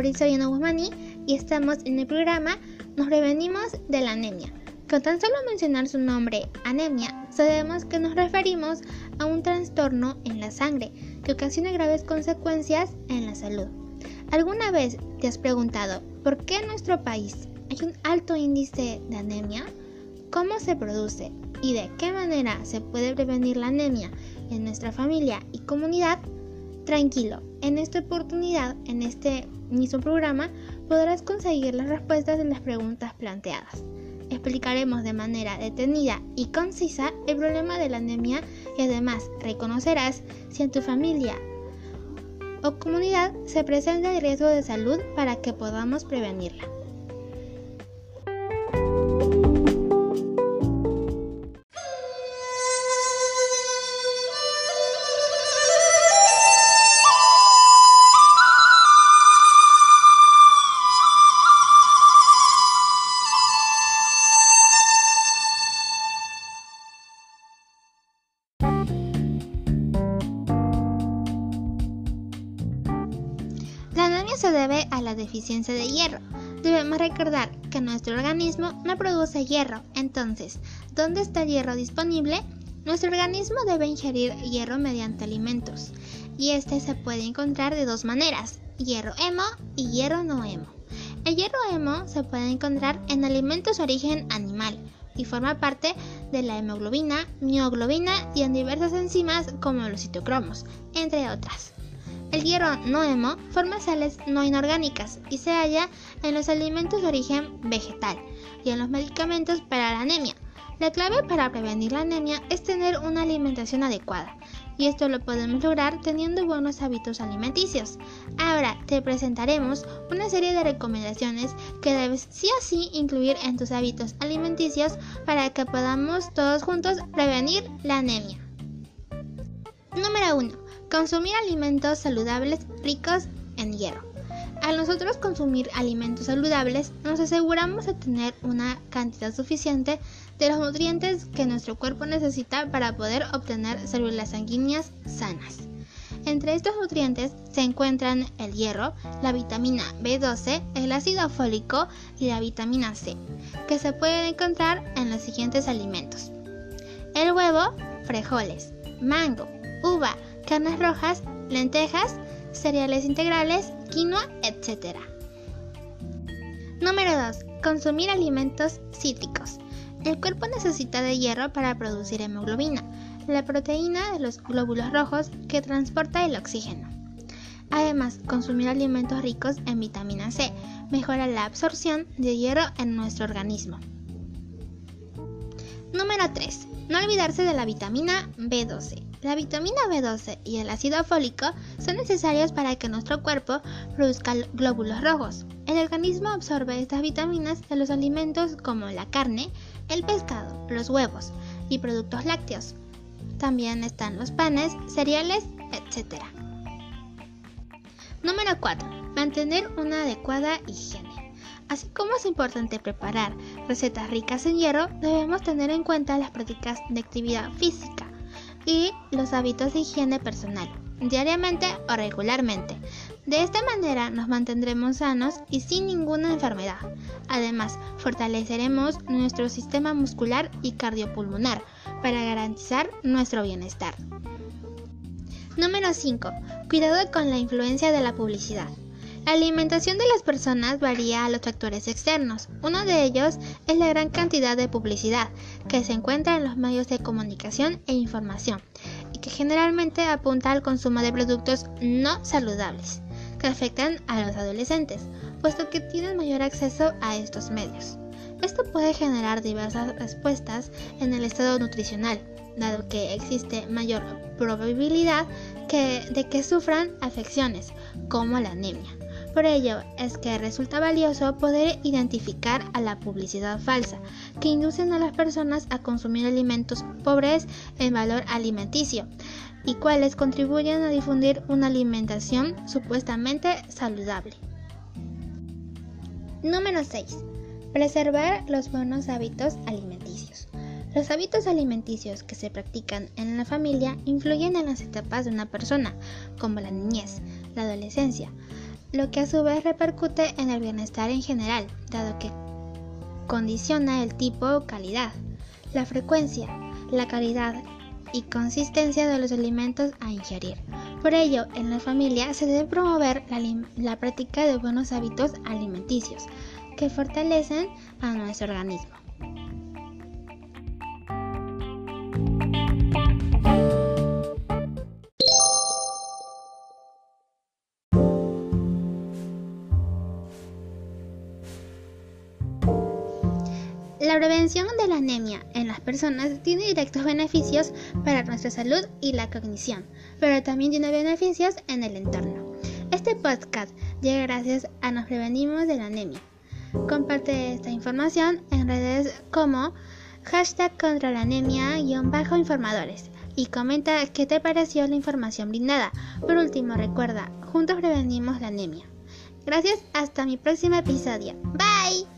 Abril Soriano Guzmani y estamos en el programa Nos prevenimos de la anemia. Con tan solo mencionar su nombre, anemia, sabemos que nos referimos a un trastorno en la sangre que ocasiona graves consecuencias en la salud. ¿Alguna vez te has preguntado por qué en nuestro país hay un alto índice de anemia? ¿Cómo se produce y de qué manera se puede prevenir la anemia en nuestra familia y comunidad? Tranquilo, en esta oportunidad, en este mismo programa, podrás conseguir las respuestas de las preguntas planteadas. Explicaremos de manera detenida y concisa el problema de la anemia y además reconocerás si en tu familia o comunidad se presenta el riesgo de salud para que podamos prevenirla. Se debe a la deficiencia de hierro. Debemos recordar que nuestro organismo no produce hierro, entonces, ¿dónde está el hierro disponible? Nuestro organismo debe ingerir hierro mediante alimentos, y este se puede encontrar de dos maneras, hierro hemo y hierro no hemo. El hierro hemo se puede encontrar en alimentos de origen animal y forma parte de la hemoglobina, mioglobina y en diversas enzimas como los citocromos, entre otras. El hemo forma sales no inorgánicas y se halla en los alimentos de origen vegetal y en los medicamentos para la anemia. La clave para prevenir la anemia es tener una alimentación adecuada y esto lo podemos lograr teniendo buenos hábitos alimenticios. Ahora te presentaremos una serie de recomendaciones que debes sí o sí incluir en tus hábitos alimenticios para que podamos todos juntos prevenir la anemia. Número 1 Consumir alimentos saludables ricos en hierro. Al nosotros consumir alimentos saludables, nos aseguramos de tener una cantidad suficiente de los nutrientes que nuestro cuerpo necesita para poder obtener células sanguíneas sanas. Entre estos nutrientes se encuentran el hierro, la vitamina B12, el ácido fólico y la vitamina C, que se pueden encontrar en los siguientes alimentos. El huevo, frijoles, mango, uva, carnes rojas, lentejas, cereales integrales, quinoa, etc. Número 2. Consumir alimentos cítricos. El cuerpo necesita de hierro para producir hemoglobina, la proteína de los glóbulos rojos que transporta el oxígeno. Además, consumir alimentos ricos en vitamina C mejora la absorción de hierro en nuestro organismo. Número 3. No olvidarse de la vitamina B12. La vitamina B12 y el ácido fólico son necesarios para que nuestro cuerpo produzca glóbulos rojos. El organismo absorbe estas vitaminas de los alimentos como la carne, el pescado, los huevos y productos lácteos. También están los panes, cereales, etc. Número 4. Mantener una adecuada higiene. Así como es importante preparar recetas ricas en hierro, debemos tener en cuenta las prácticas de actividad física y los hábitos de higiene personal, diariamente o regularmente. De esta manera nos mantendremos sanos y sin ninguna enfermedad. Además, fortaleceremos nuestro sistema muscular y cardiopulmonar para garantizar nuestro bienestar. Número 5. Cuidado con la influencia de la publicidad. La alimentación de las personas varía a los factores externos. Uno de ellos es la gran cantidad de publicidad que se encuentra en los medios de comunicación e información y que generalmente apunta al consumo de productos no saludables que afectan a los adolescentes, puesto que tienen mayor acceso a estos medios. Esto puede generar diversas respuestas en el estado nutricional, dado que existe mayor probabilidad de que sufran afecciones como la anemia. Por ello es que resulta valioso poder identificar a la publicidad falsa, que inducen a las personas a consumir alimentos pobres en valor alimenticio y cuales contribuyen a difundir una alimentación supuestamente saludable. Número 6. Preservar los buenos hábitos alimenticios. Los hábitos alimenticios que se practican en la familia influyen en las etapas de una persona, como la niñez, la adolescencia, lo que a su vez repercute en el bienestar en general, dado que condiciona el tipo calidad, la frecuencia, la calidad y consistencia de los alimentos a ingerir. Por ello, en la familia se debe promover la, la práctica de buenos hábitos alimenticios que fortalecen a nuestro organismo. La prevención de la anemia en las personas tiene directos beneficios para nuestra salud y la cognición, pero también tiene beneficios en el entorno. Este podcast llega gracias a Nos Prevenimos de la Anemia. Comparte esta información en redes como hashtag contra la anemia-informadores y comenta qué te pareció la información brindada. Por último, recuerda, juntos prevenimos la anemia. Gracias, hasta mi próximo episodio. Bye.